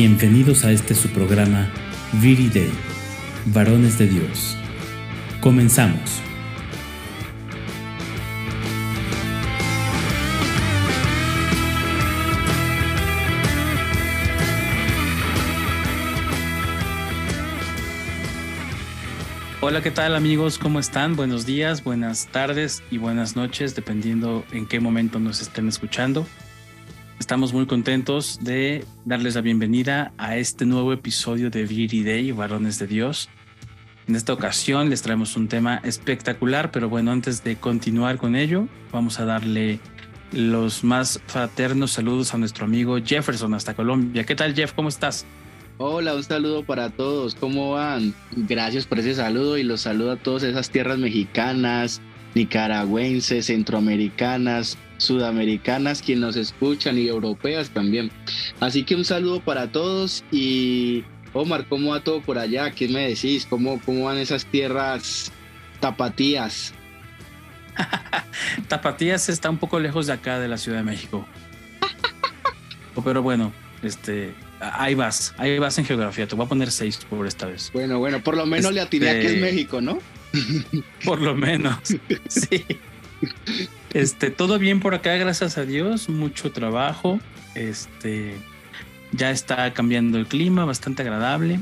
Bienvenidos a este su programa Viri Day, Varones de Dios. Comenzamos. Hola, ¿qué tal amigos? ¿Cómo están? Buenos días, buenas tardes y buenas noches, dependiendo en qué momento nos estén escuchando. Estamos muy contentos de darles la bienvenida a este nuevo episodio de Beauty Day, Varones de Dios. En esta ocasión les traemos un tema espectacular, pero bueno, antes de continuar con ello, vamos a darle los más fraternos saludos a nuestro amigo Jefferson hasta Colombia. ¿Qué tal Jeff? ¿Cómo estás? Hola, un saludo para todos. ¿Cómo van? Gracias por ese saludo y los saludo a todas esas tierras mexicanas, nicaragüenses, centroamericanas, sudamericanas, quienes nos escuchan y europeas también. Así que un saludo para todos y Omar, ¿cómo va todo por allá? ¿Qué me decís? ¿Cómo, cómo van esas tierras tapatías? tapatías está un poco lejos de acá, de la Ciudad de México. Pero bueno, este, Ahí vas, ahí vas en geografía. Te voy a poner seis por esta vez. Bueno, bueno, por lo menos le atiné que es este, México, ¿no? Por lo menos, sí. Este, todo bien por acá, gracias a Dios. Mucho trabajo. Este, ya está cambiando el clima, bastante agradable.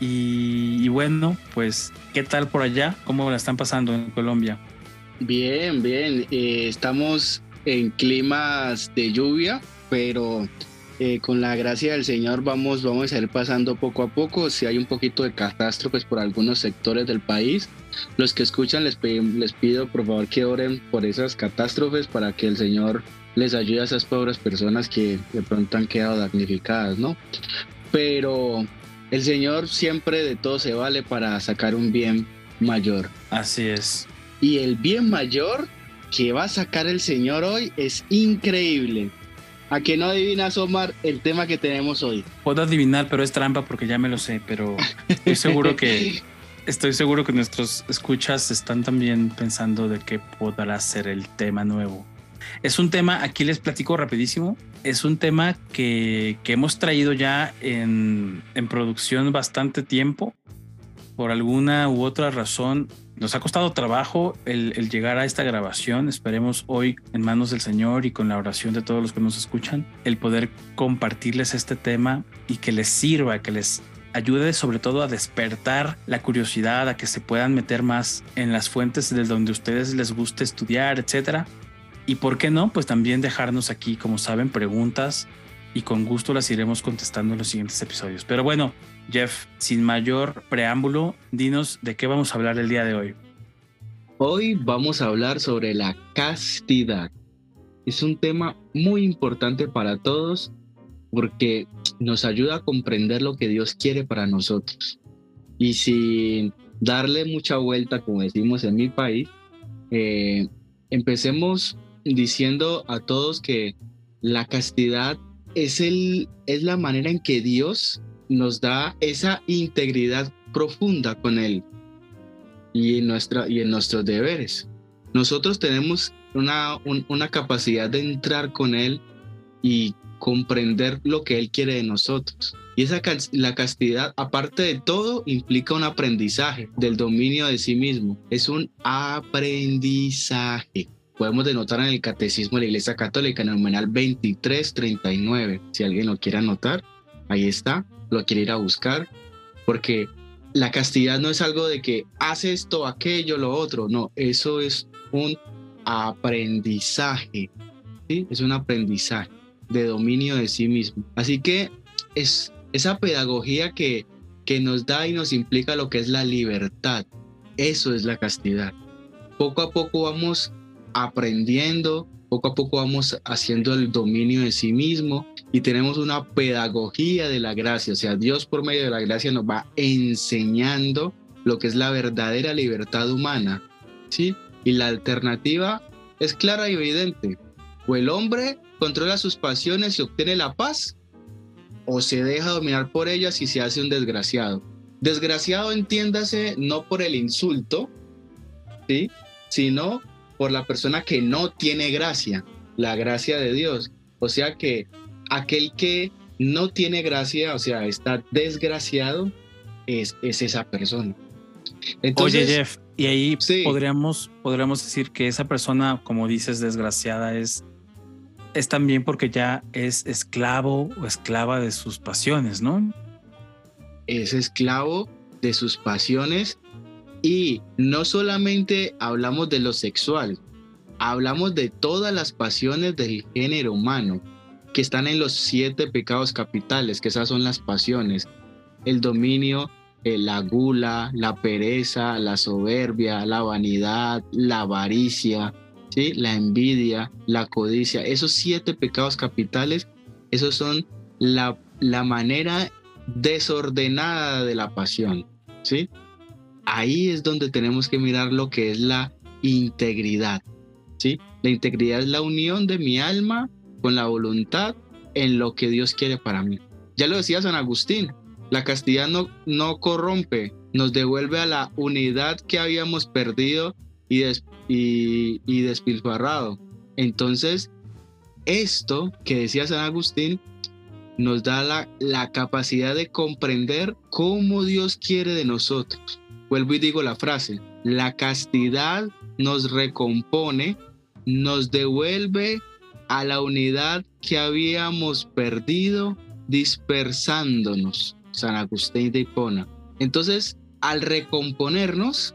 Y, bueno, pues, ¿qué tal por allá? ¿Cómo la están pasando en Colombia? Bien, bien. Eh, estamos en climas de lluvia, pero eh, con la gracia del Señor vamos, vamos a ir pasando poco a poco. Si hay un poquito de catástrofes por algunos sectores del país, los que escuchan les, les pido por favor que oren por esas catástrofes para que el Señor les ayude a esas pobres personas que de pronto han quedado damnificadas, ¿no? Pero el Señor siempre de todo se vale para sacar un bien mayor. Así es. Y el bien mayor que va a sacar el Señor hoy es increíble ¿A que no adivinas, Omar, el tema que tenemos hoy? Puedo adivinar, pero es trampa porque ya me lo sé, pero estoy seguro que estoy seguro que nuestros escuchas están también pensando de qué podrá ser el tema nuevo. Es un tema, aquí les platico rapidísimo, es un tema que, que hemos traído ya en, en producción bastante tiempo. Por alguna u otra razón nos ha costado trabajo el, llegar a esta grabación. Esperemos hoy en manos del Señor y con la oración de todos los que nos escuchan, el poder compartirles este tema y que les sirva, que les ayude sobre todo a despertar la curiosidad, a que se puedan meter más en las fuentes desde donde ustedes les guste estudiar, etcétera. Y por qué no, pues también dejarnos aquí, como saben, preguntas y con gusto las iremos contestando en los siguientes episodios. Pero bueno, Jeff, sin mayor preámbulo, dinos de qué vamos a hablar el día de hoy. Hoy vamos a hablar sobre la castidad. Es un tema muy importante para todos porque nos ayuda a comprender lo que Dios quiere para nosotros. Y sin darle mucha vuelta, como decimos en mi país, eh, empecemos diciendo a todos que la castidad es, el, es la manera en que Dios nos da esa integridad profunda con Él y en, nuestra, y en nuestros deberes. Nosotros tenemos una, una capacidad de entrar con Él y comprender lo que Él quiere de nosotros. Y esa la castidad, aparte de todo, implica un aprendizaje del dominio de sí mismo. Es un aprendizaje. Podemos denotar en el Catecismo de la Iglesia Católica, en el numeral 2339. Si alguien lo quiere anotar, ahí está lo quiere ir a buscar, porque la castidad no es algo de que hace esto, aquello, lo otro, no, eso es un aprendizaje, ¿sí? Es un aprendizaje de dominio de sí mismo. Así que es esa pedagogía que, que nos da y nos implica lo que es la libertad. Eso es la castidad. Poco a poco vamos aprendiendo, poco a poco vamos haciendo el dominio de sí mismo y tenemos una pedagogía de la gracia, o sea, Dios por medio de la gracia nos va enseñando lo que es la verdadera libertad humana, ¿sí? Y la alternativa es clara y evidente. O el hombre controla sus pasiones y obtiene la paz, o se deja dominar por ellas y se hace un desgraciado. Desgraciado entiéndase no por el insulto, ¿sí? Sino por la persona que no tiene gracia, la gracia de Dios. O sea que aquel que no tiene gracia, o sea, está desgraciado, es, es esa persona. Oye, Jeff, y ahí podríamos, podríamos decir que esa persona, como dices, desgraciada, es, es también porque ya es esclavo o esclava de sus pasiones, ¿no? Es esclavo de sus pasiones y no solamente hablamos de lo sexual, hablamos de todas las pasiones del género humano que están en los siete pecados capitales, que esas son las pasiones, el dominio, eh, la gula, la pereza, la soberbia, la vanidad, la avaricia, ¿sí? la envidia, la codicia. Esos siete pecados capitales, esos son la, la manera desordenada de la pasión. ¿sí? Ahí es donde tenemos que mirar lo que es la integridad. ¿sí? La integridad es la unión de mi alma con la voluntad en lo que Dios quiere para mí. Ya lo decía San Agustín, la castidad no, no corrompe, nos devuelve a la unidad que habíamos perdido y, y, despilfarrado. Entonces, esto que decía San Agustín nos da la, la, capacidad de comprender cómo Dios quiere de nosotros. Vuelvo y digo la frase, la castidad nos recompone, nos devuelve a la unidad que habíamos perdido dispersándonos, San Agustín de Hipona. Entonces, al recomponernos,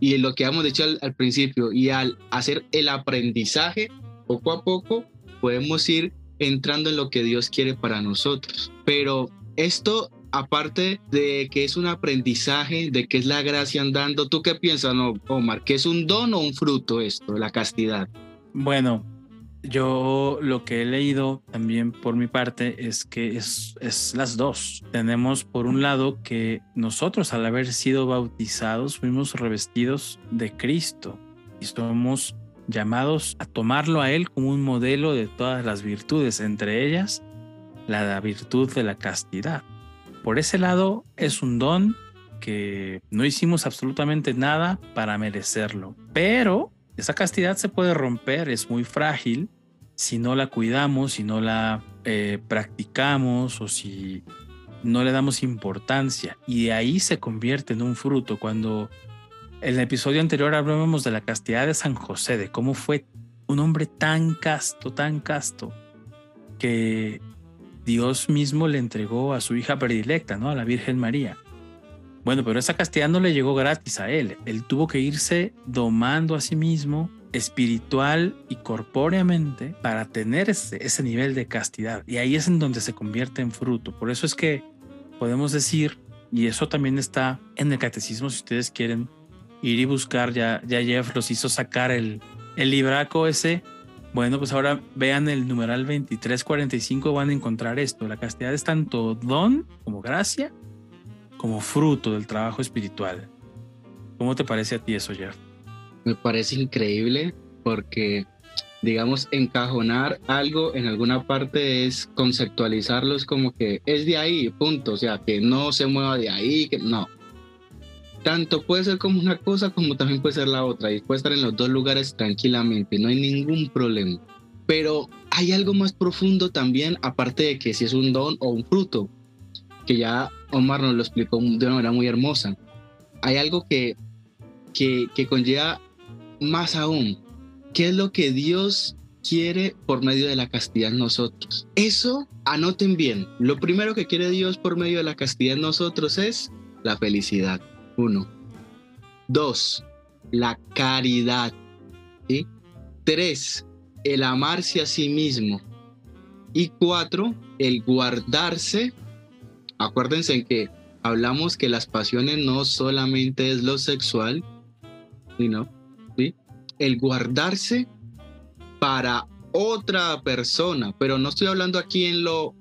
y lo que hemos dicho al, principio, y al hacer el aprendizaje, poco a poco podemos ir entrando en lo que Dios quiere para nosotros. Pero esto, aparte de que es un aprendizaje, de que es la gracia andando, ¿tú qué piensas, Omar? ¿Que es un don o un fruto esto, la castidad? Bueno, yo lo que he leído también por mi parte es que es, es, las dos. Tenemos por un lado que nosotros al haber sido bautizados fuimos revestidos de Cristo y somos llamados a tomarlo a Él como un modelo de todas las virtudes, entre ellas la virtud de la castidad. Por ese lado es un don que no hicimos absolutamente nada para merecerlo, pero esa castidad se puede romper, es muy frágil si no la cuidamos, si no la eh, practicamos o si no le damos importancia. Y de ahí se convierte en un fruto. Cuando en el episodio anterior hablábamos de la castidad de San José, de cómo fue un hombre tan casto, tan casto, que Dios mismo le entregó a su hija predilecta, ¿no? A la Virgen María. Bueno, pero esa castidad no le llegó gratis a él. Él tuvo que irse domando a sí mismo espiritual y corpóreamente para tener ese, ese, nivel de castidad. Y ahí es en donde se convierte en fruto. Por eso es que podemos decir, y eso también está en el catecismo, si ustedes quieren ir y buscar, ya, ya Jeff los hizo sacar el, el libraco ese. Bueno, pues ahora vean el numeral 2345, van a encontrar esto. La castidad es tanto don como gracia como fruto del trabajo espiritual. ¿Cómo te parece a ti eso, Jeff? Me parece increíble porque, digamos, encajonar algo en alguna parte es conceptualizarlo, es como que es de ahí, punto, o sea, que no se mueva de ahí, que no. Tanto puede ser como una cosa como también puede ser la otra y puede estar en los dos lugares tranquilamente, no hay ningún problema. Pero hay algo más profundo también, aparte de que si es un don o un fruto, que ya Omar nos lo explicó de una manera muy hermosa. Hay algo que, que, que conlleva más aún, ¿qué es lo que Dios quiere por medio de la castidad en nosotros? Eso, anoten bien, lo primero que quiere Dios por medio de la castidad en nosotros es la felicidad. Uno. Dos, la caridad. Tres, el amarse a sí mismo. Y cuatro, el guardarse Acuérdense en que hablamos que las pasiones no solamente es lo sexual, sino. El guardarse para otra persona, pero no estoy hablando aquí en lo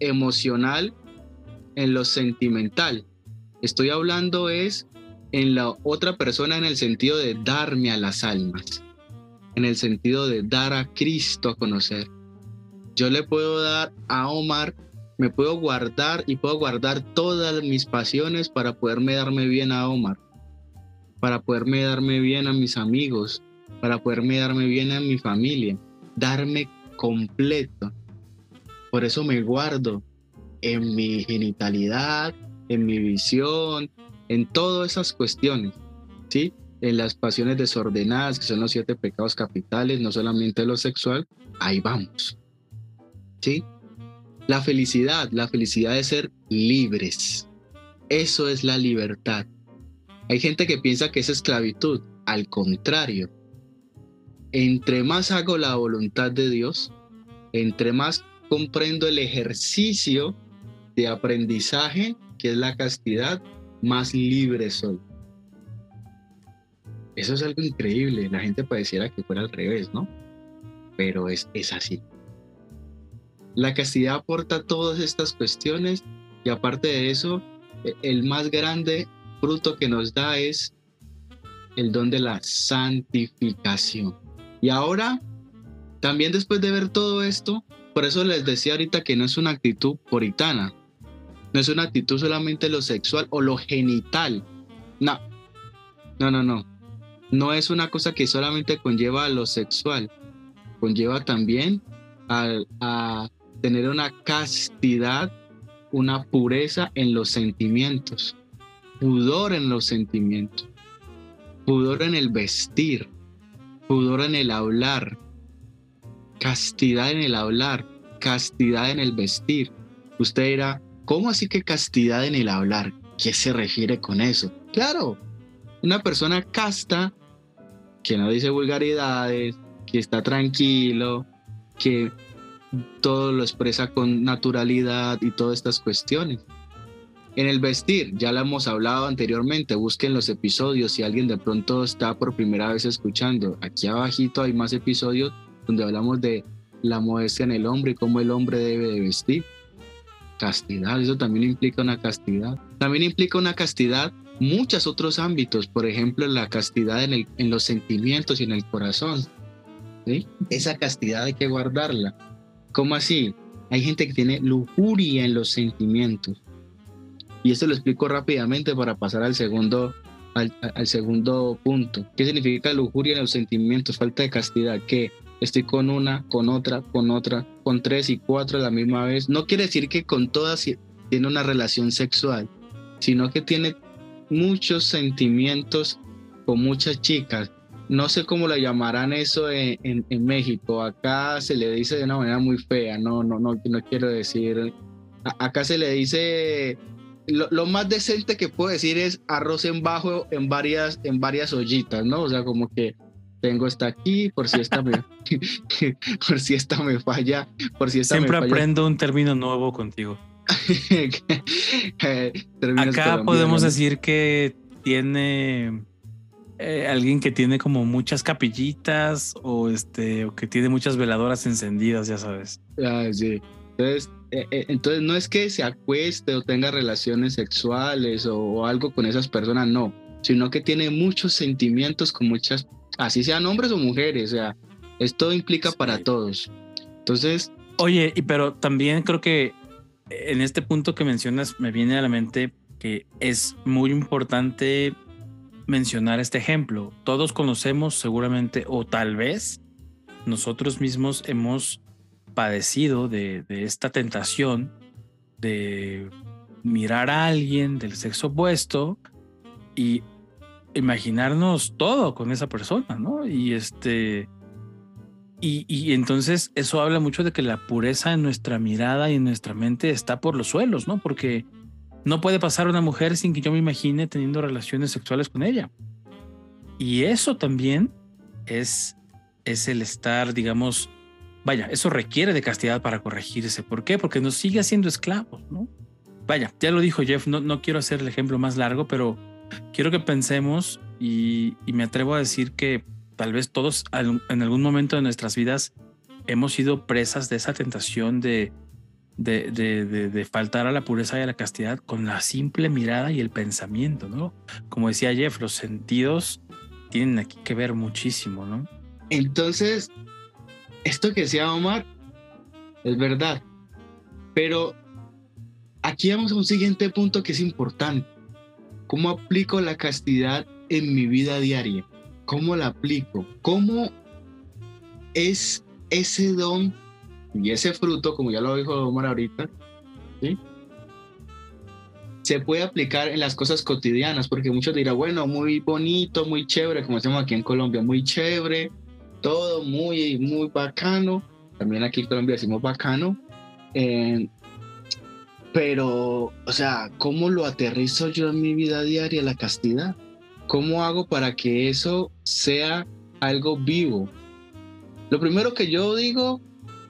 emocional, en lo sentimental. Estoy hablando es en la otra persona en el sentido de darme a las almas, en el sentido de dar a Cristo a conocer. Yo le puedo dar a Omar me puedo guardar y puedo guardar todas mis pasiones para poderme darme bien a Omar, para poderme darme bien a mis amigos, para poderme darme bien a mi familia, darme completo. Por eso me guardo en mi genitalidad, en mi visión, en todas esas cuestiones, ¿sí? En las pasiones desordenadas, que son los siete pecados capitales, no solamente lo sexual, ahí vamos, ¿sí? La felicidad, la felicidad de ser libres. Eso es la libertad. Hay gente que piensa que es esclavitud. Al contrario, entre más hago la voluntad de Dios, entre más comprendo el ejercicio de aprendizaje, que es la castidad, más libre soy. Eso es algo increíble. La gente pareciera que fuera al revés, ¿no? Pero es, es así. La castidad aporta todas estas cuestiones y aparte de eso, e, el más grande fruto que nos da es el don de la santificación. Y ahora, también después de ver todo esto, por eso les decía ahorita que no es una actitud puritana, no es una actitud solamente lo sexual o lo genital. No, no, no, no. No es una cosa que solamente conlleva a lo sexual, conlleva también a, a tener una castidad, una pureza en los sentimientos, pudor en los sentimientos, pudor en el vestir, pudor en el hablar, castidad en el hablar, castidad en el vestir. Usted dirá, ¿cómo así que castidad en el hablar? ¿Qué se refiere con eso? Claro, una persona casta que no dice vulgaridades, que está tranquilo, que todo lo expresa con naturalidad y todas estas cuestiones. En el vestir, ya lo hemos hablado anteriormente, busquen los episodios si alguien de pronto está por primera vez escuchando. Aquí abajito hay más episodios donde hablamos de la modestia en el hombre y cómo el hombre debe de vestir. Castidad, eso también implica una castidad. También implica una castidad muchos otros ámbitos, por ejemplo, la castidad en, en los sentimientos y en el corazón. ¿sí? Esa castidad hay que guardarla ¿Cómo así? Hay gente que tiene lujuria en los sentimientos. Y esto lo explico rápidamente para pasar al segundo, al, segundo punto. ¿Qué significa lujuria en los sentimientos? Falta de castidad. Que estoy con una, con otra, con otra, con tres y cuatro a la misma vez. No quiere decir que con todas tiene una relación sexual, sino que tiene muchos sentimientos con muchas chicas no sé cómo la llamarán eso en, México. Acá se le dice de una manera muy fea, no, no, no, no quiero decir. acá se le dice lo, más decente que puedo decir es arroz en bajo en varias, en varias ollitas, ¿no? O sea, como que tengo esta aquí, por si esta me, por si esta me falla, por si esta Siempre aprendo un término nuevo contigo. Acá podemos decir que tiene eh, alguien que tiene como muchas capillitas o este o que tiene muchas veladoras encendidas, ya sabes. Ah, sí. Entonces, entonces no es que se acueste o tenga relaciones sexuales o, algo con esas personas, no, sino que tiene muchos sentimientos con muchas, así sean hombres o mujeres, o sea, esto implica para todos. Entonces... Oye, y pero también creo que en este punto que mencionas me viene a la mente que es muy importante mencionar este ejemplo. Todos conocemos seguramente o tal vez nosotros mismos hemos padecido de, esta tentación de mirar a alguien del sexo opuesto y imaginarnos todo con esa persona, ¿no? Y este... Y, y, entonces eso habla mucho de que la pureza en nuestra mirada y en nuestra mente está por los suelos, ¿no? Porque no puede pasar una mujer sin que yo me imagine teniendo relaciones sexuales con ella. Y eso también es, es el estar, digamos, vaya, eso requiere de castidad para corregirse. ¿Por qué? Porque nos sigue haciendo esclavos, ¿no? Vaya, ya lo dijo Jeff, no, no quiero hacer el ejemplo más largo, pero quiero que pensemos y, me atrevo a decir que tal vez todos en algún momento de nuestras vidas hemos sido presas de esa tentación de de, de, de, faltar a la pureza y a la castidad con la simple mirada y el pensamiento, ¿no? Como decía Jeff, los sentidos tienen aquí que ver muchísimo, ¿no? Entonces, esto que decía Omar es verdad, pero aquí vamos a un siguiente punto que es importante. ¿Cómo aplico la castidad en mi vida diaria? ¿Cómo la aplico? ¿Cómo es ese don Y ese fruto, como ya lo dijo Omar ahorita, ¿sí? se puede aplicar en las cosas cotidianas, porque muchos dirán, bueno, muy bonito, muy chévere, como decimos aquí en Colombia, muy chévere, todo muy, muy bacano. También aquí en Colombia decimos bacano. Eh, pero, o sea, ¿cómo lo aterrizo yo en mi vida diaria, la castidad? ¿Cómo hago para que eso sea algo vivo? Lo primero que yo digo,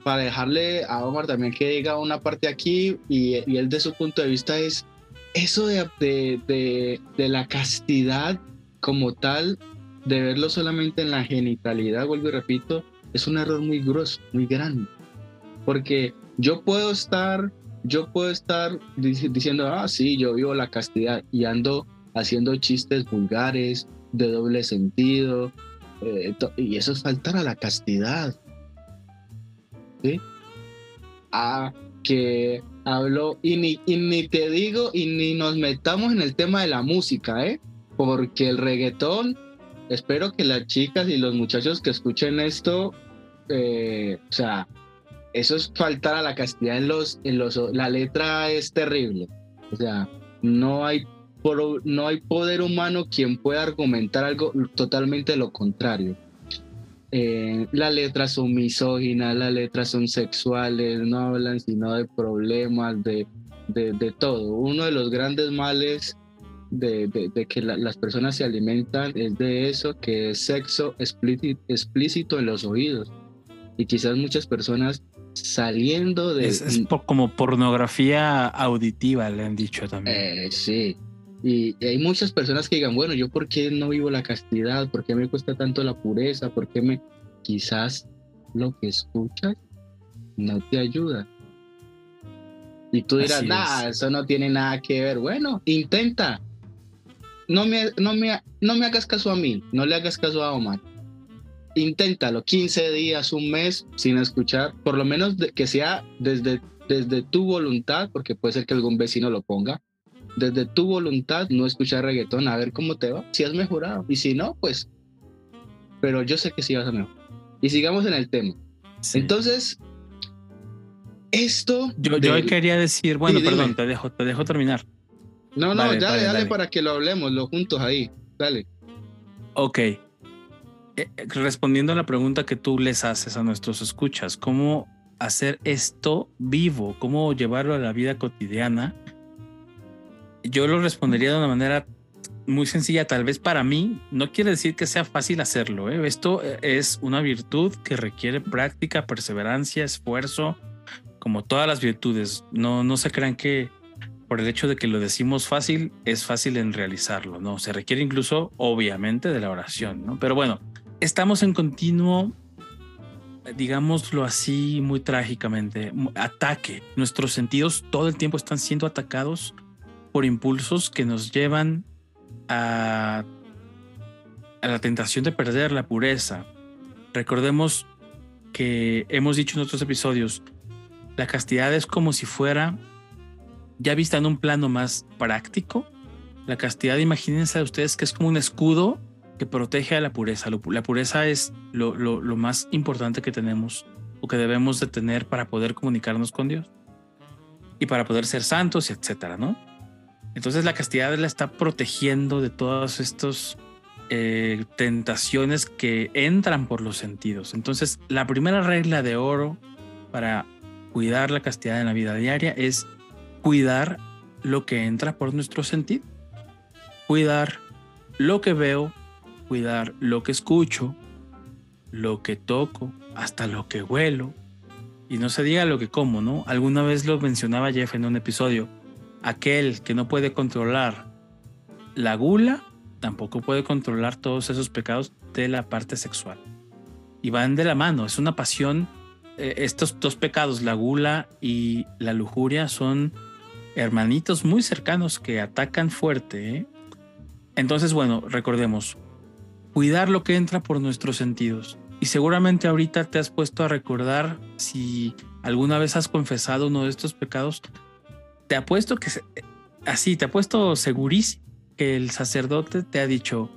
para dejarle a Omar también que diga una parte aquí y, él de su punto de vista es eso de, de, de, la castidad como tal, de verlo solamente en la genitalidad, vuelvo y repito, es un error muy grosso, muy grande. Porque yo puedo estar, yo puedo estar diciendo, ah, sí, yo vivo la castidad y ando haciendo chistes vulgares, de doble sentido, eh, y eso es faltar a la castidad. ¿Sí? A que hablo, y ni, y ni te digo, y ni nos metamos en el tema de la música, ¿eh? Porque el reggaetón, espero que las chicas y los muchachos que escuchen esto, eh, o sea, eso es faltar a la castidad en los, en los, la letra es terrible. O sea, no hay, no hay poder humano quien pueda argumentar algo totalmente lo contrario. Eh, las letras son misóginas, las letras son sexuales, no hablan sino de problemas, de, de, todo. Uno de los grandes males de, de que las personas se alimentan es de eso, que es sexo explícito, explícito en los oídos. Y quizás muchas personas saliendo de... Es, como pornografía auditiva, le han dicho también. Eh, sí, y, hay muchas personas que digan, bueno, yo por qué no vivo la castidad, por qué me cuesta tanto la pureza, por qué me... Quizás lo que escuchas no te ayuda. Y tú dirás, nada, eso no tiene nada que ver. Bueno, intenta. No me, no, me, no me hagas caso a mí, no le hagas caso a Omar. Inténtalo, 15 días, un mes sin escuchar, por lo menos que sea desde, desde tu voluntad, porque puede ser que algún vecino lo ponga, desde tu voluntad no escuchar reggaetón, a ver cómo te va, si has mejorado. Y si no, pues, pero yo sé que sí vas a mejorar. Y sigamos en el tema. Entonces, esto... Yo, yo quería decir, bueno, perdón, te dejo, te dejo terminar. No, no, dale, dale, para que lo hablemos, los juntos ahí, dale. Ok. Eh, eh, respondiendo a la pregunta que tú les haces a nuestros escuchas, ¿cómo hacer esto vivo? ¿Cómo llevarlo a la vida cotidiana? yo lo respondería de una manera muy sencilla, tal vez para mí, no quiere decir que sea fácil hacerlo. ¿eh? Esto es una virtud que requiere práctica, perseverancia, esfuerzo, como todas las virtudes. No, no se crean que por el hecho de que lo decimos fácil, es fácil en realizarlo, ¿no? Se requiere incluso, obviamente, de la oración, ¿no? Pero bueno, estamos en continuo, digámoslo así, muy trágicamente, ataque. Nuestros sentidos todo el tiempo están siendo atacados por impulsos que nos llevan a, a la tentación de perder la pureza. Recordemos que hemos dicho en otros episodios, la castidad es como si fuera, ya vista en un plano más práctico, la castidad, imagínense ustedes que es como un escudo que protege a la pureza. La pureza es lo, lo, lo, más importante que tenemos o que debemos de tener para poder comunicarnos con Dios y para poder ser santos, etcétera, ¿no? Entonces la castidad la está protegiendo de todas estas eh, tentaciones que entran por los sentidos. Entonces la primera regla de oro para cuidar la castidad en la vida diaria es cuidar lo que entra por nuestro sentido. Cuidar lo que veo, cuidar lo que escucho, lo que toco, hasta lo que huelo. Y no se diga lo que como, ¿no? Alguna vez lo mencionaba Jeff en un episodio aquel que no puede controlar la gula, tampoco puede controlar todos esos pecados de la parte sexual. Y van de la mano, es una pasión. Eh, estos dos pecados, la gula y la lujuria, son hermanitos muy cercanos que atacan fuerte. ¿eh? Entonces, bueno, recordemos, cuidar lo que entra por nuestros sentidos. Y seguramente ahorita te has puesto a recordar si alguna vez has confesado uno de estos pecados, te apuesto que así, te apuesto segurísimo que el sacerdote te ha dicho,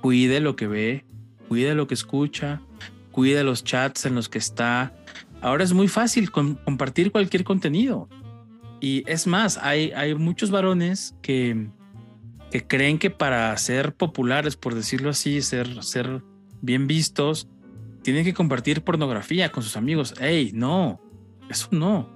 cuide lo que ve, cuide lo que escucha, cuide los chats en los que está, ahora es muy fácil compartir cualquier contenido. Y es más, hay, hay muchos varones que, que creen que para ser populares, por decirlo así, ser, ser bien vistos, tienen que compartir pornografía con sus amigos. Hey, no, eso no.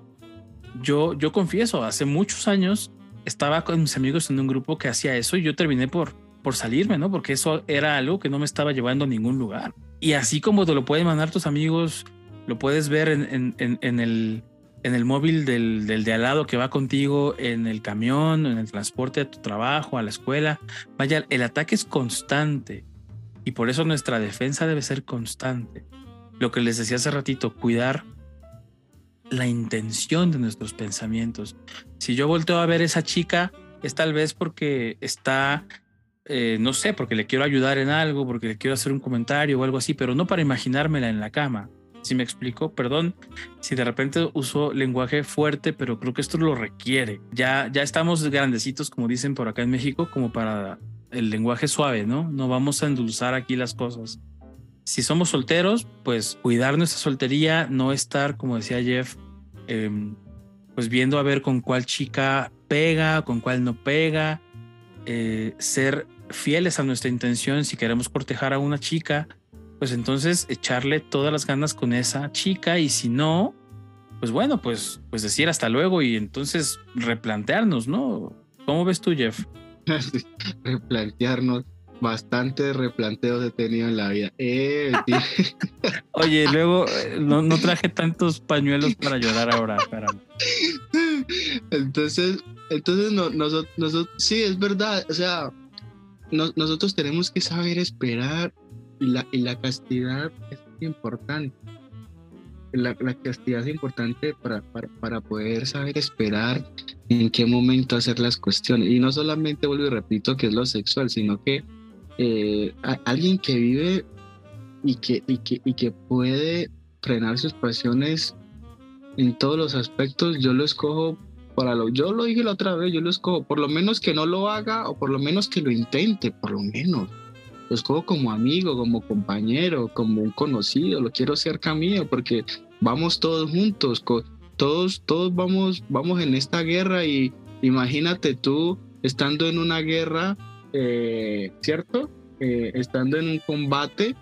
Yo, yo confieso, hace muchos años estaba con mis amigos en un grupo que hacía eso y yo terminé por, por salirme, ¿no? Porque eso era algo que no me estaba llevando a ningún lugar. Y así como te lo pueden mandar tus amigos, lo puedes ver en, en, en, el, en el móvil del, del, de al lado que va contigo, en el camión, en el transporte a tu trabajo, a la escuela. Vaya, el ataque es constante y por eso nuestra defensa debe ser constante. Lo que les decía hace ratito, cuidar la intención de nuestros pensamientos. Si yo volteo a ver a esa chica, es tal vez porque está, eh, no sé, porque le quiero ayudar en algo, porque le quiero hacer un comentario o algo así, pero no para imaginármela en la cama. Si me explico, perdón si de repente uso lenguaje fuerte, pero creo que esto lo requiere. Ya, ya estamos grandecitos, como dicen por acá en México, como para el lenguaje suave, ¿no? No vamos a endulzar aquí las cosas. Si somos solteros, pues cuidar nuestra soltería, no estar, como decía Jeff, em, pues viendo a ver con cuál chica pega, con cuál no pega, eh, ser fieles a nuestra intención si queremos cortejar a una chica, pues entonces echarle todas las ganas con esa chica y si no, pues bueno, pues, pues decir hasta luego y entonces replantearnos, ¿no? ¿Cómo ves tú, Jeff? replantearnos. Bastantes replanteos he tenido en la vida. Eh, Oye, luego eh, no, no, traje tantos pañuelos para llorar ahora. Entonces, entonces no, nosotros, nosotros, sí, es verdad. O sea, nosotros tenemos que saber esperar y la, y la castidad es importante. La, la castidad es importante para, para, para, poder saber esperar en qué momento hacer las cuestiones. Y no solamente vuelvo y repito que es lo sexual, sino que eh, alguien que vive y que, y, que, y que puede frenar sus pasiones en todos los aspectos, yo lo escojo para lo, yo lo dije la otra vez, yo lo escojo, por lo menos que no lo haga o por lo menos que lo intente, por lo menos los cojo como amigo, como compañero, como un conocido, lo quiero cerca mío porque vamos todos juntos, todos, todos vamos, vamos en esta guerra y imagínate tú estando en una guerra, eh, ¿cierto? Eh, estando en un combate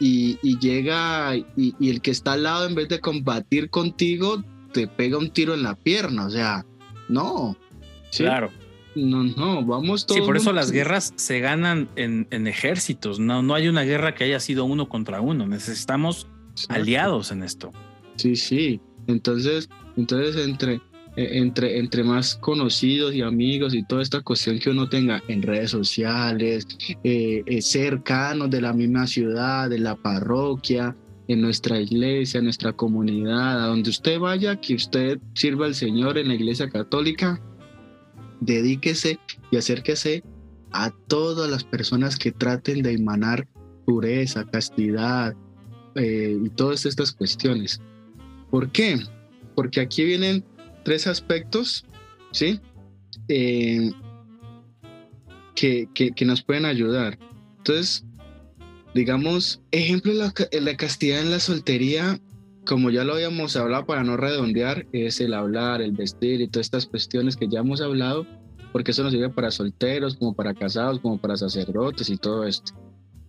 y, llega y, el que está al lado en vez de combatir contigo te pega un tiro en la pierna, o sea, no. Claro. No, no, vamos todos. Sí, por eso las guerras se ganan en, ejércitos. No, no hay una guerra que haya sido uno contra uno. Necesitamos aliados en esto. Sí, sí. Entonces, entonces entre, e, entre, entre más conocidos y amigos y toda esta cuestión que uno tenga en redes sociales, eh, eh, cercanos de la misma ciudad, de la parroquia, en nuestra iglesia, en nuestra comunidad, a donde usted vaya, que usted sirva al Señor en la iglesia católica, dedíquese y acérquese a todas las personas que traten de emanar pureza, castidad eh, y todas estas cuestiones. ¿Por qué? Porque aquí vienen tres aspectos, ¿sí? Eh, que, que, nos pueden ayudar. Entonces, digamos, ejemplo la, la castidad en la soltería como ya lo habíamos hablado para no redondear, es el hablar, el vestir y todas estas cuestiones que ya hemos hablado, porque eso nos sirve para solteros, como para casados, como para sacerdotes y todo esto.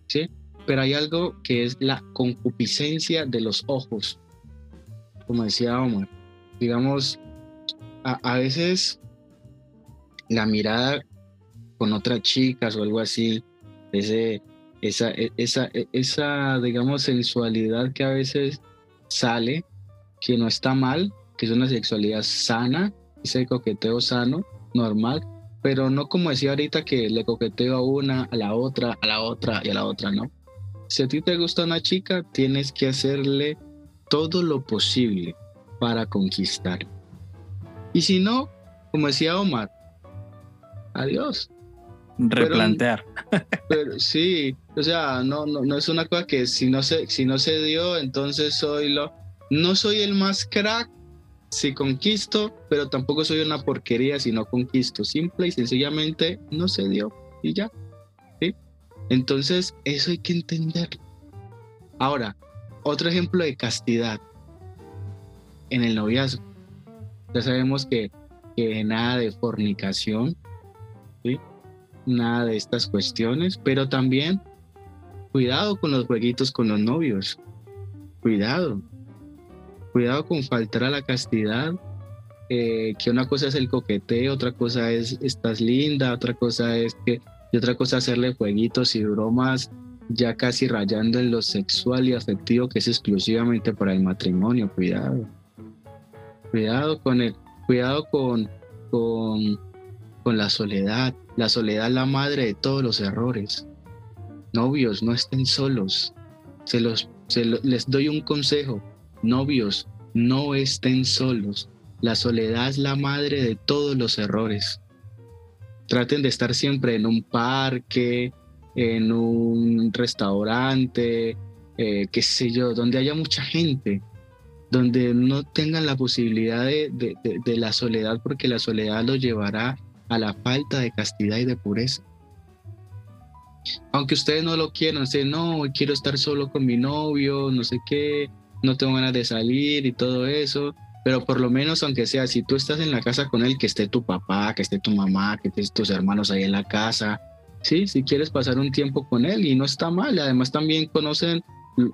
¿Sí? Pero hay algo que es la concupiscencia de los ojos, como decía Omar. Digamos, a, veces la mirada con otras chicas o algo así, ese, esa, esa, esa, digamos, sensualidad que a veces sale, que no está mal, que es una sexualidad sana, ese coqueteo sano, normal, pero no como decía ahorita que le coqueteo a una, a la otra, a la otra y a la otra, ¿no? Si a ti te gusta una chica, tienes que hacerle todo lo posible para conquistar. Y si no, como decía Omar, adiós. Replantear. Pero, sí, o sea, no, no, no es una cosa que si no, se, si no se dio, entonces soy lo... No soy el más crack si conquisto, pero tampoco soy una porquería si no conquisto. Simple y sencillamente no se dio y ya. ¿sí? Entonces, eso hay que entender. Ahora, otro ejemplo de castidad. en el noviazgo. Ya sabemos que, que nada de fornicación. Nada de estas cuestiones, pero también cuidado con los jueguitos con los novios. Cuidado. Cuidado con faltar a la castidad. Eh, que una cosa es el coqueteo, otra cosa es estás linda, otra cosa es que, y otra cosa hacerle jueguitos y bromas ya casi rayando en lo sexual y afectivo que es exclusivamente para el matrimonio. Cuidado. Cuidado con el, cuidado con, con, con la soledad. La soledad la madre de todos los errores. Novios, no estén solos. Se los, se les doy un consejo. Novios, no estén solos. La soledad es la madre de todos los errores. Traten de estar siempre en un parque, en un restaurante, eh, qué sé yo, donde haya mucha gente, donde no tengan la posibilidad de, de, la soledad, porque la soledad lo llevará a la falta de castidad y de pureza. Aunque ustedes no lo quieran, decir, no, quiero estar solo con mi novio, no sé qué, no tengo ganas de salir y todo eso, pero por lo menos aunque sea, si tú estás en la casa con él, que esté tu papá, que esté tu mamá, que estés tus hermanos ahí en la casa, sí, si quieres pasar un tiempo con él y no está mal, además también conocen,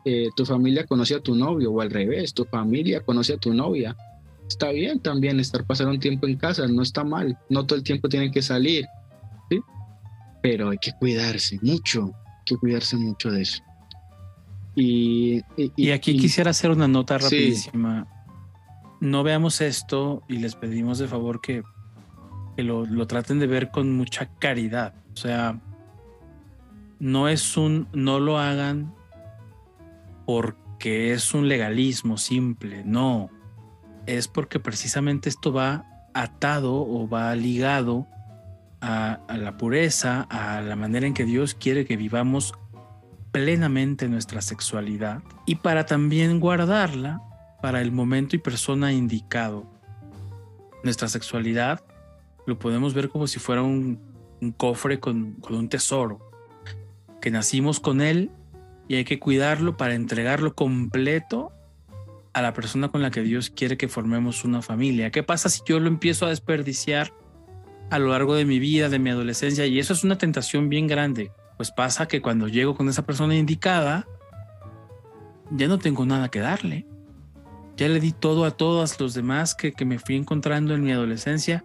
eh, tu familia conoce a tu novio o al revés, tu familia conoce a tu novia. Está bien también estar pasar un tiempo en casa, no está mal, no todo el tiempo tienen que salir, ¿sí? pero hay que cuidarse mucho, hay que cuidarse mucho de eso. Y, y, aquí quisiera hacer una nota rapidísima. No veamos esto y les pedimos de favor que, que lo, lo, traten de ver con mucha caridad. O sea, no es un, no lo hagan porque es un legalismo simple, no. Es porque precisamente esto va atado o va ligado a, la pureza, a la manera en que Dios quiere que vivamos plenamente nuestra sexualidad y para también guardarla para el momento y persona indicado. Nuestra sexualidad lo podemos ver como si fuera un, cofre con, con un tesoro, que nacimos con él y hay que cuidarlo para entregarlo completo a la persona con la que Dios quiere que formemos una familia. ¿Qué pasa si yo lo empiezo a desperdiciar a lo largo de mi vida, de mi adolescencia? Y eso es una tentación bien grande. Pues pasa que cuando llego con esa persona indicada, ya no tengo nada que darle. Ya le di todo a todos los demás que, que me fui encontrando en mi adolescencia.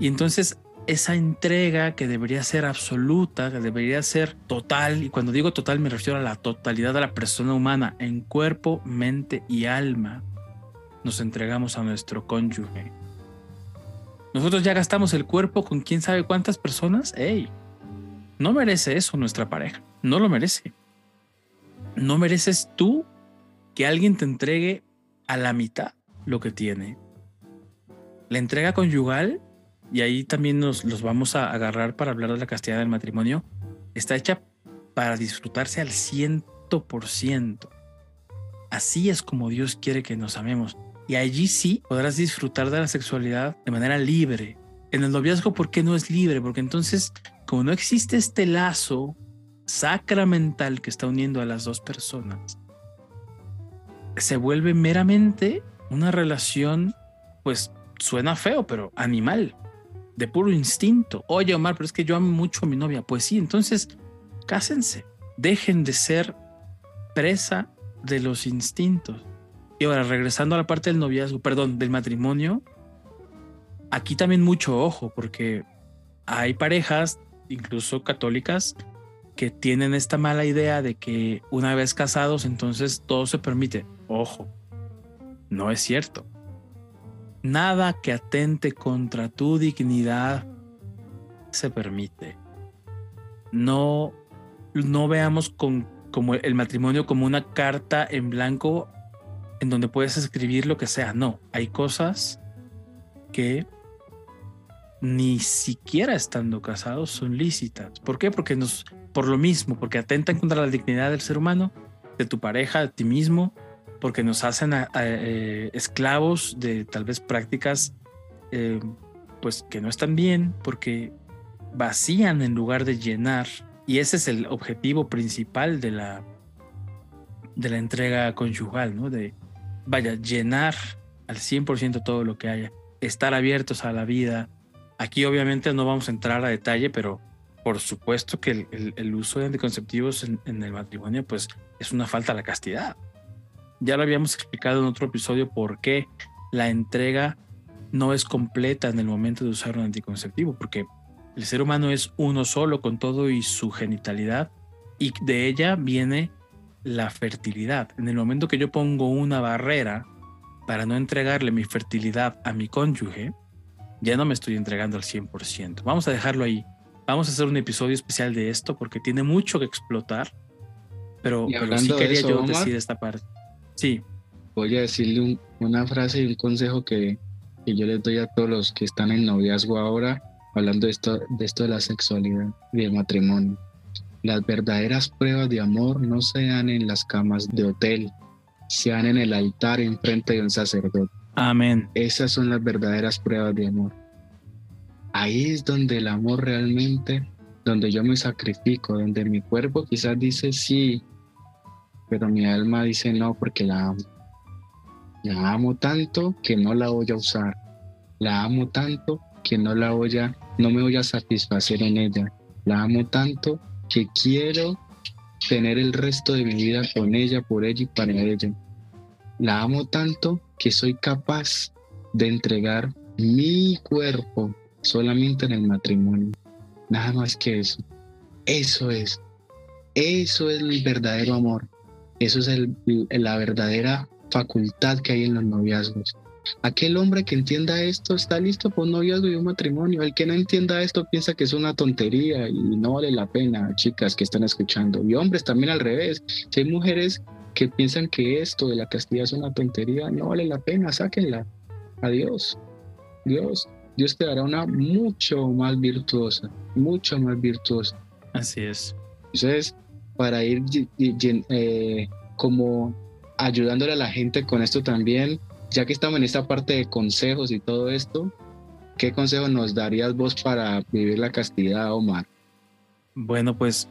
Y entonces esa entrega que debería ser absoluta, que debería ser total, y cuando digo total me refiero a la totalidad de la persona humana, en cuerpo, mente y alma, nos entregamos a nuestro cónyuge. Nosotros ya gastamos el cuerpo con quién sabe cuántas personas. ¡Ey! No merece eso nuestra pareja. No lo merece. No mereces tú que alguien te entregue a la mitad lo que tiene. La entrega conyugal, y ahí también nos los vamos a agarrar para hablar de la castidad del matrimonio, está hecha para disfrutarse al ciento por ciento. Así es como Dios quiere que nos amemos. Y allí sí podrás disfrutar de la sexualidad de manera libre. En el noviazgo, ¿por qué no es libre? Porque entonces como no existe este lazo sacramental que está uniendo a las dos personas, se vuelve meramente una relación, pues suena feo, pero animal, de puro instinto. Oye, Omar, pero es que yo amo mucho a mi novia. Pues sí, entonces cásense, dejen de ser presa de los instintos. Y ahora, regresando a la parte del noviazgo, perdón, del matrimonio, aquí también mucho ojo, porque hay parejas incluso católicas, que tienen esta mala idea de que una vez casados entonces todo se permite. Ojo, no es cierto. Nada que atente contra tu dignidad se permite. No, no veamos con, como el matrimonio como una carta en blanco en donde puedes escribir lo que sea. No, hay cosas que ni siquiera estando casados son lícitas. ¿Por qué? Porque nos, por lo mismo, porque atentan contra la dignidad del ser humano, de tu pareja, de ti mismo, porque nos hacen eh, esclavos de tal vez prácticas eh, pues que no están bien, porque vacían en lugar de llenar. Y ese es el objetivo principal de la, de la entrega conyugal, ¿no? De, vaya, llenar al 100% todo lo que haya, estar abiertos a la vida. Aquí obviamente no vamos a entrar a detalle, pero por supuesto que el, uso de anticonceptivos en, en, el matrimonio pues es una falta a la castidad. Ya lo habíamos explicado en otro episodio por qué la entrega no es completa en el momento de usar un anticonceptivo, porque el ser humano es uno solo con todo y su genitalidad y de ella viene la fertilidad. En el momento que yo pongo una barrera para no entregarle mi fertilidad a mi cónyuge, ya no me estoy entregando al 100%. Vamos a dejarlo ahí. Vamos a hacer un episodio especial de esto porque tiene mucho que explotar, pero, sí quería yo decir esta parte. Sí. Voy a decirle una frase y un consejo que, que yo les doy a todos los que están en noviazgo ahora, hablando de esto, de esto de la sexualidad y del matrimonio. Las verdaderas pruebas de amor no se dan en las camas de hotel, se dan en el altar en frente de un sacerdote. Amén. Esas son las verdaderas pruebas de amor. Ahí es donde el amor realmente, donde yo me sacrifico, donde mi cuerpo quizás dice sí, pero mi alma dice no porque la amo. La amo tanto que no la voy a usar. La amo tanto que no la voy a, no me voy a satisfacer en ella. La amo tanto que quiero tener el resto de mi vida con ella, por ella y para ella. La amo tanto que soy capaz de entregar mi cuerpo solamente en el matrimonio. Nada más que eso. Eso es. Eso es el verdadero amor. Eso es la verdadera facultad que hay en los noviazgos. Aquel hombre que entienda esto está listo para un noviazgo y un matrimonio. El que no entienda esto piensa que es una tontería y no vale la pena, chicas que están escuchando. Y hombres también al revés. Si hay mujeres que piensan que esto de la castidad es una tontería, no vale la pena, sáquenla. Adiós. Dios, Dios te dará una mucho más virtuosa, mucho más virtuosa. Así es. Entonces, para ir eh, como ayudándole a la gente con esto también, ya que estamos en esta parte de consejos y todo esto, ¿qué consejo nos darías vos para vivir la castidad, Omar? Bueno, pues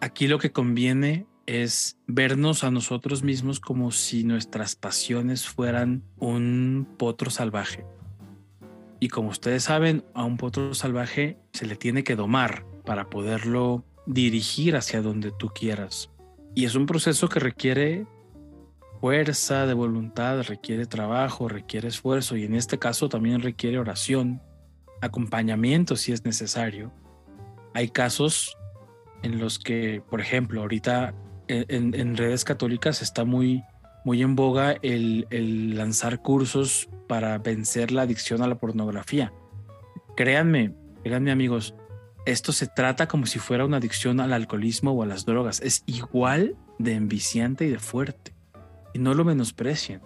aquí lo que conviene es vernos a nosotros mismos como si nuestras pasiones fueran un potro salvaje. Y como ustedes saben, a un potro salvaje se le tiene que domar para poderlo dirigir hacia donde tú quieras. Y es un proceso que requiere fuerza de voluntad, requiere trabajo, requiere esfuerzo y en este caso también requiere oración, acompañamiento si es necesario. Hay casos en los que, por ejemplo, ahorita en, redes católicas está muy, muy en boga el, el, lanzar cursos para vencer la adicción a la pornografía. Créanme, créanme amigos, esto se trata como si fuera una adicción al alcoholismo o a las drogas. Es igual de enviciante y de fuerte y no lo menosprecien.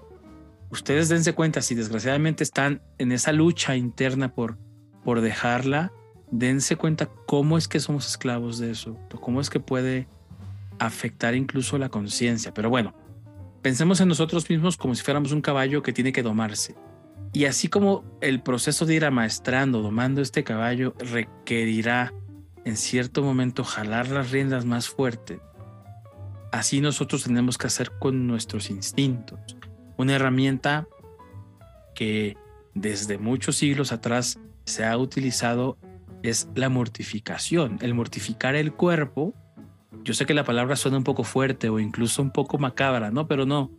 Ustedes dense cuenta, si desgraciadamente están en esa lucha interna por, por dejarla, dense cuenta cómo es que somos esclavos de eso, cómo es que puede afectar incluso la conciencia. Pero bueno, pensemos en nosotros mismos como si fuéramos un caballo que tiene que domarse. Y así como el proceso de ir amaestrando, domando este caballo, requerirá en cierto momento jalar las riendas más fuerte, Así nosotros tenemos que hacer con nuestros instintos. Una herramienta que desde muchos siglos atrás se ha utilizado es la mortificación. El mortificar el cuerpo. Yo sé que la palabra suena un poco fuerte o incluso un poco macabra, ¿no? Pero no,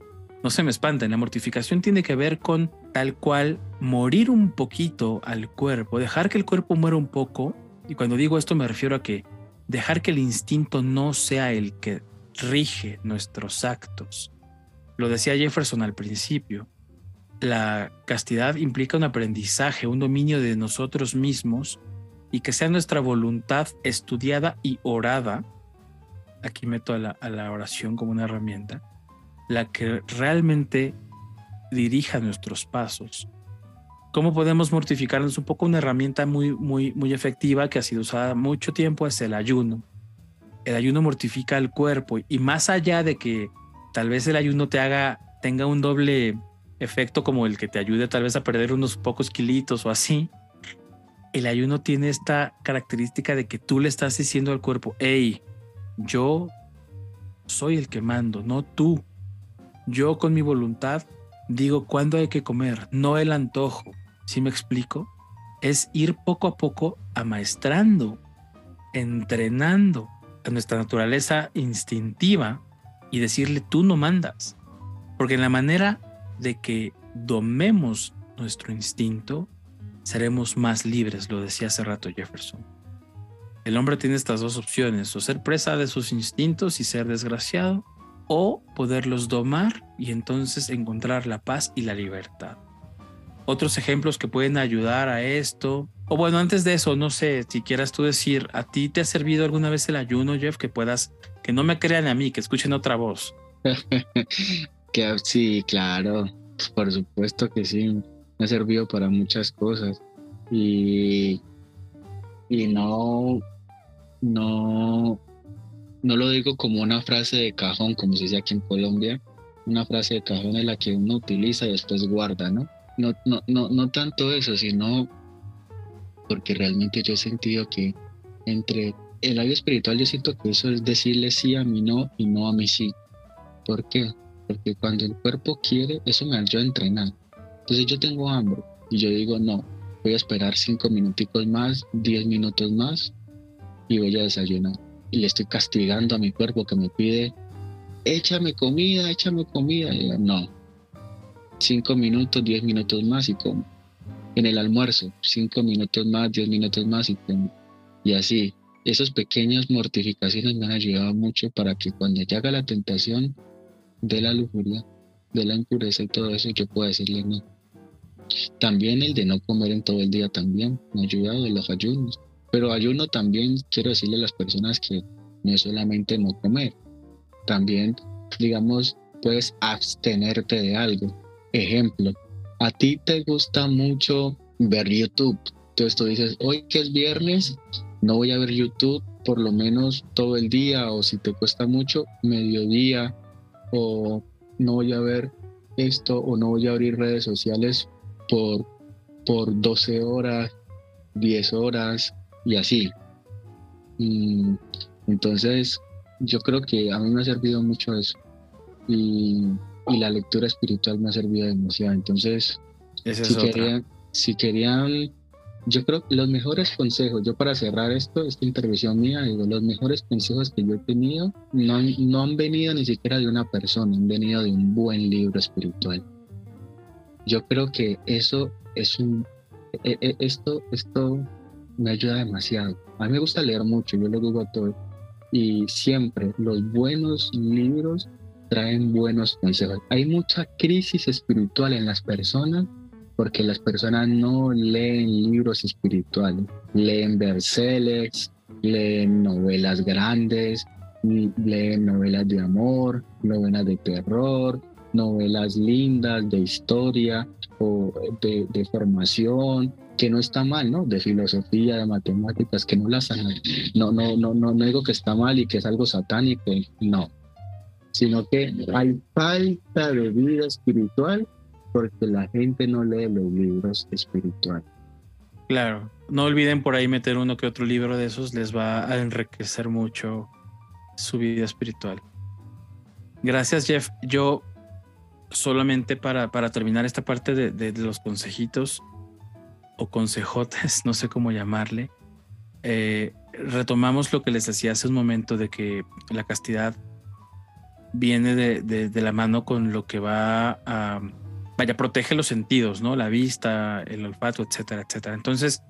no se me espanten. La mortificación tiene que ver con tal cual morir un poquito al cuerpo, dejar que el cuerpo muera un poco. Y cuando digo esto me refiero a que dejar que el instinto no sea el que rige nuestros actos. Lo decía Jefferson al principio, la castidad implica un aprendizaje, un dominio de nosotros mismos y que sea nuestra voluntad estudiada y orada, aquí meto a la, oración como una herramienta, la que realmente dirija nuestros pasos. ¿Cómo podemos mortificarnos? Un poco una herramienta muy, muy, muy efectiva que ha sido usada mucho tiempo es el ayuno el ayuno mortifica el cuerpo y más allá de que tal vez el ayuno te haga, tenga un doble efecto como el que te ayude tal vez a perder unos pocos kilitos o así, el ayuno tiene esta característica de que tú le estás diciendo al cuerpo, hey, yo soy el que mando, no tú. Yo con mi voluntad digo cuándo hay que comer, no el antojo. ¿Sí me explico? Es ir poco a poco amaestrando, entrenando a nuestra naturaleza instintiva y decirle tú no mandas. Porque en la manera de que domemos nuestro instinto, seremos más libres, lo decía hace rato Jefferson. El hombre tiene estas dos opciones, o ser presa de sus instintos y ser desgraciado, o poderlos domar y entonces encontrar la paz y la libertad. Otros ejemplos que pueden ayudar a esto, o bueno, antes de eso, no sé, si quieras tú decir, ¿a ti te ha servido alguna vez el ayuno, Jeff? Que puedas, que no me crean a mí, que escuchen otra voz. que, sí, claro, por supuesto que sí, me ha servido para muchas cosas. Y, y no, no, no lo digo como una frase de cajón, como se dice aquí en Colombia, una frase de cajón es la que uno utiliza y después guarda, ¿no? No, no, no, no tanto eso, sino porque realmente yo he sentido que entre el labio espiritual yo siento que eso es decirle sí a mí no y no a mí sí. ¿Por qué? Porque cuando el cuerpo quiere, eso me ayuda a entrenar. Entonces yo tengo hambre y yo digo no, voy a esperar cinco minuticos más, diez minutos más y voy a desayunar y le estoy castigando a mi cuerpo que me pide, échame comida, échame comida. Y no, cinco minutos, diez minutos más y como. En el almuerzo, cinco minutos más, diez minutos más y como. Y así, esas pequeñas mortificaciones me han ayudado mucho para que cuando llega la tentación de la lujuria, de la impureza y todo eso, yo pueda decirle no. También el de no comer en todo el día también me ha ayudado en los ayunos pero ayuno también quiero decirle a las personas que no es solamente no comer, también, digamos, puedes abstenerte de algo. Ejemplo, a ti te gusta mucho ver YouTube. Entonces tú dices, hoy que es viernes, no voy a ver YouTube por lo menos todo el día o si te cuesta mucho, mediodía o no voy a ver esto o no voy a abrir redes sociales por, por 12 horas, 10 horas, y así. entonces, yo creo que a mí me ha servido mucho eso. Y, la lectura espiritual me ha servido demasiado. Entonces, si, querían, si querían, yo creo que los mejores consejos, yo para cerrar esto, esta intervención mía, digo, los mejores consejos que yo he tenido no, no han venido ni siquiera de una persona, han venido de un buen libro espiritual. Yo creo que eso es un, e, e, esto, esto me ayuda demasiado. A mí me gusta leer mucho, yo lo digo todo. Y siempre los buenos libros traen buenos consejos. Hay mucha crisis espiritual en las personas porque las personas no leen libros espirituales, leen bestsellers, leen novelas grandes, leen novelas de amor, novelas de terror, novelas lindas de historia o de formación que no está mal, ¿no? De filosofía, de matemáticas, que no las no, no, no, no, no digo que está mal y que es algo satánico, no, sino que hay falta de vida espiritual porque la gente no lee los libros espirituales. Claro, no olviden por ahí meter uno que otro libro de esos, les va a enriquecer mucho su vida espiritual. Gracias, Jeff. Yo solamente para, para terminar esta parte de, de los consejitos, o consejotes, no sé cómo llamarle, eh, retomamos lo que les decía hace un momento de que la castidad viene de, la mano con lo que va a, vaya, protege los sentidos, ¿no? La vista, el olfato, etcétera, etcétera. Entonces,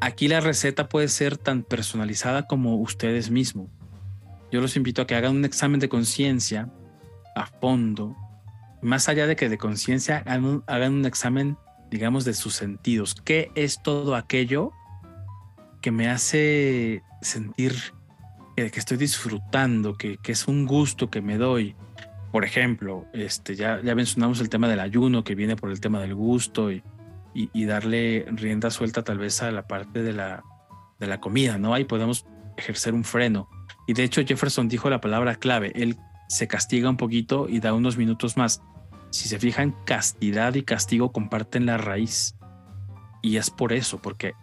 aquí la receta puede ser tan personalizada como ustedes mismos. Yo los invito a que hagan un examen de conciencia a fondo. Más allá de que de conciencia, hagan un examen digamos, de sus sentidos. ¿Qué es todo aquello que me hace sentir que, estoy disfrutando, que, es un gusto que me doy? Por ejemplo, este, ya, ya mencionamos el tema del ayuno que viene por el tema del gusto y, darle rienda suelta tal vez a la parte de la, de la comida, ¿no? Ahí podemos ejercer un freno. Y de hecho Jefferson dijo la palabra clave, él se castiga un poquito y da unos minutos más si se fijan, castidad y castigo comparten la raíz. Y es por eso, porque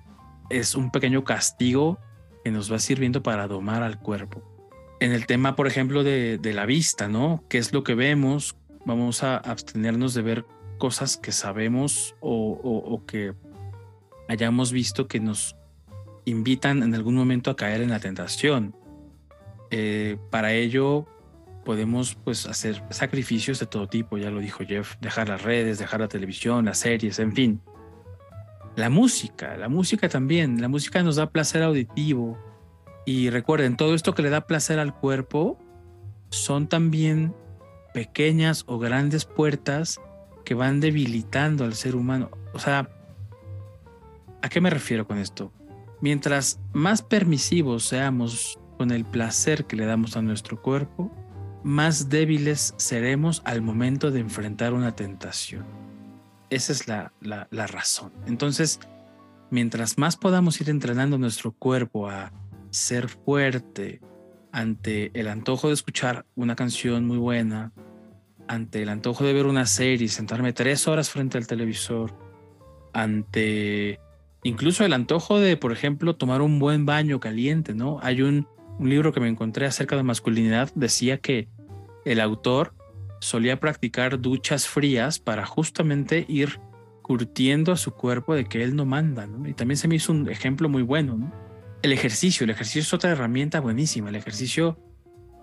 es un pequeño castigo que nos va sirviendo para domar al cuerpo. En el tema, por ejemplo, de, la vista, ¿no? ¿Qué es lo que vemos? vamos a abstenernos de ver cosas que sabemos o, que hayamos visto que nos invitan en algún momento a caer en la tentación. Eh, para ello podemos pues hacer sacrificios de todo tipo, ya lo dijo Jeff, dejar las redes, dejar la televisión, las series, en fin. La música, la música también, la música nos da placer auditivo y recuerden, todo esto que le da placer al cuerpo son también pequeñas o grandes puertas que van debilitando al ser humano. O sea, ¿a qué me refiero con esto? Mientras más permisivos seamos con el placer que le damos a nuestro cuerpo, más débiles seremos al momento de enfrentar una tentación. Esa es la, la, razón. Entonces, mientras más podamos ir entrenando nuestro cuerpo a ser fuerte ante el antojo de escuchar una canción muy buena, ante el antojo de ver una serie, sentarme tres horas frente al televisor, ante incluso el antojo de, por ejemplo, tomar un buen baño caliente, ¿no? Hay un, un libro que me encontré acerca de masculinidad, decía que el autor solía practicar duchas frías para justamente ir curtiendo a su cuerpo de que él no manda, ¿no? Y también se me hizo un ejemplo muy bueno, ¿no? El ejercicio, el ejercicio es otra herramienta buenísima, el ejercicio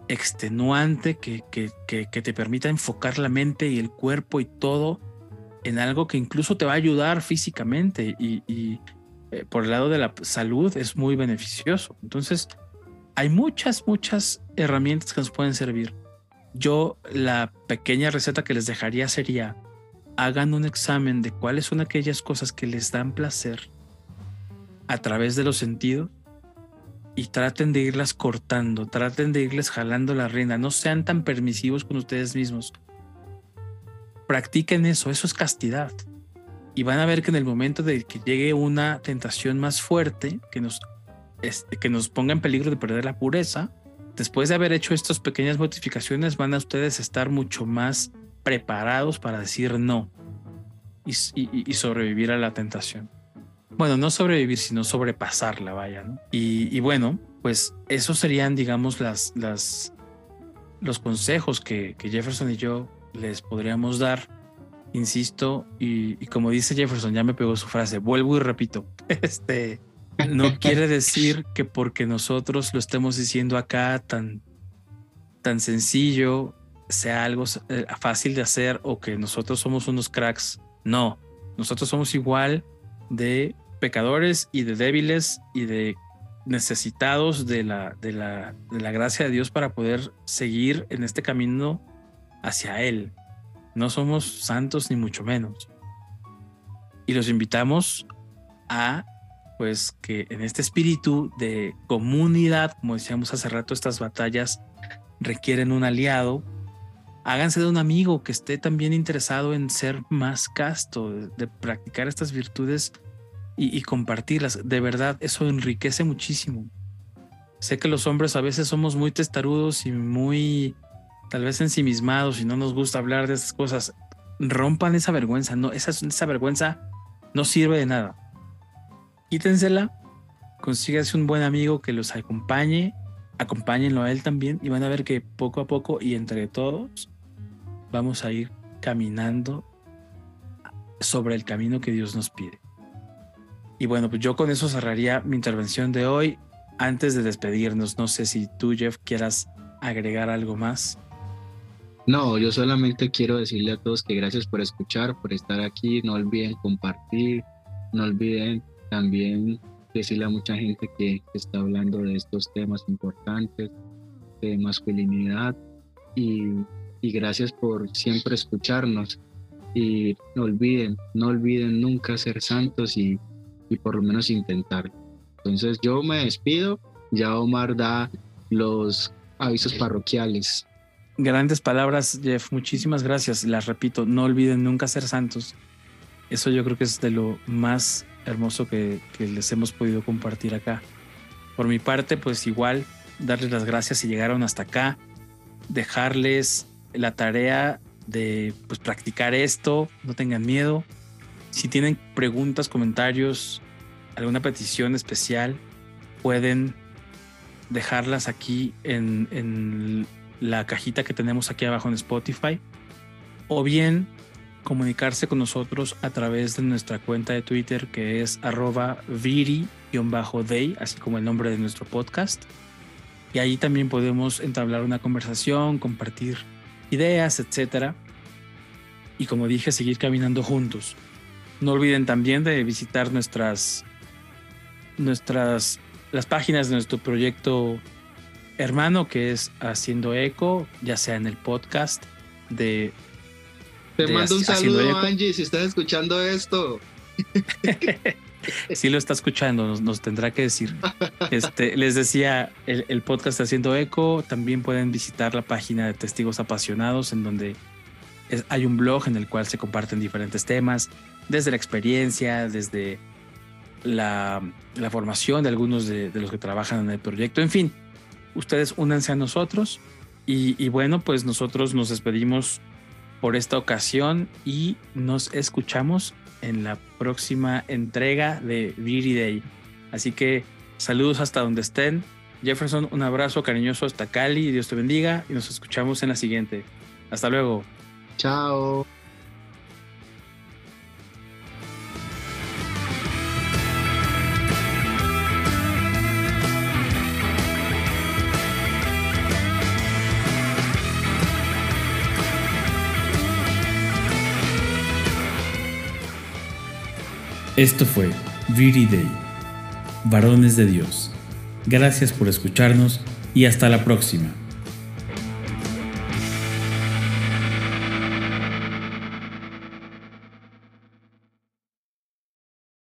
extenuante que, que, que, te permita enfocar la mente y el cuerpo y todo en algo que incluso te va a ayudar físicamente y, eh, por el lado de la salud es muy beneficioso. Entonces, hay muchas, muchas herramientas que nos pueden servir. Yo la pequeña receta que les dejaría sería, hagan un examen de cuáles son aquellas cosas que les dan placer a través de los sentidos y traten de irlas cortando, traten de irles jalando la rienda, no sean tan permisivos con ustedes mismos. Practiquen eso, eso es castidad. Y van a ver que en el momento de que llegue una tentación más fuerte, que nos, este, que nos ponga en peligro de perder la pureza, después de haber hecho estas pequeñas modificaciones, van a ustedes estar mucho más preparados para decir no y sobrevivir a la tentación bueno, no sobrevivir, sino sobrepasarla, vaya. Y, bueno, pues esos serían, digamos, las, las, los consejos que, Jefferson y yo les podríamos dar. Insisto, y, como dice Jefferson, ya me pegó su frase, vuelvo y repito, este, no quiere decir que porque nosotros lo estemos diciendo acá tan, tan sencillo, sea algo eh, fácil de hacer o que nosotros somos unos cracks. No, nosotros somos igual de pecadores y de débiles y de necesitados de la, de la, de la gracia de Dios para poder seguir en este camino hacia Él. No somos santos ni mucho menos. Y los invitamos a, pues, que en este espíritu de comunidad, como decíamos hace rato, estas batallas requieren un aliado. Háganse de un amigo que esté también interesado en ser más casto, de practicar estas virtudes y, compartirlas. De verdad, eso enriquece muchísimo. Sé que los hombres a veces somos muy testarudos y muy tal vez ensimismados y no nos gusta hablar de esas cosas. Rompan esa vergüenza, no, esa, esa vergüenza no sirve de nada. Quítensela, consíganse un buen amigo que los acompañe, acompáñenlo a él también y van a ver que poco a poco y entre todos vamos a ir caminando sobre el camino que Dios nos pide. Y bueno, pues yo con eso cerraría mi intervención de hoy. Antes de despedirnos, no sé si tú, Jeff, quieras agregar algo más. No, yo solamente quiero decirle a todos que gracias por escuchar, por estar aquí. No olviden compartir, no olviden también decirle a mucha gente que está hablando de estos temas importantes de masculinidad y, y gracias por siempre escucharnos. Y no olviden, no olviden nunca ser santos y y por lo menos intentar. Entonces yo me despido, ya Omar da los avisos parroquiales. Grandes palabras, Jeff, muchísimas gracias. Las repito, no olviden nunca ser santos. Eso yo creo que es de lo más hermoso que, les hemos podido compartir acá. Por mi parte, pues igual, darles las gracias si llegaron hasta acá, dejarles la tarea de pues, practicar esto, no tengan miedo, si tienen preguntas, comentarios, alguna petición especial, pueden dejarlas aquí en, la cajita que tenemos aquí abajo en Spotify. o bien comunicarse con nosotros a través de nuestra cuenta de Twitter que es arroba viri-day, así como el nombre de nuestro podcast. Y ahí también podemos entablar una conversación, compartir ideas, etc. Y como dije, seguir caminando juntos. No olviden también de visitar nuestras, nuestras, las páginas de nuestro proyecto hermano que es Haciendo Eco, ya sea en el podcast de te mando un saludo, Angie, si estás escuchando esto. Si lo está escuchando, nos, tendrá que decir. Este, les decía, el, podcast Haciendo Eco, también pueden visitar la página de Testigos Apasionados, en donde hay un blog en el cual se comparten diferentes temas, desde la experiencia, desde la, formación de algunos de, los que trabajan en el proyecto. En fin, ustedes únanse a nosotros y bueno, pues nosotros nos despedimos por esta ocasión y nos escuchamos en la próxima entrega de Beauty Day. Así que saludos hasta donde estén. Jefferson, un abrazo cariñoso hasta Cali, Dios te bendiga y nos escuchamos en la siguiente. Hasta luego. Chao. Esto fue Viri Day, Varones de Dios. Gracias por escucharnos y hasta la próxima.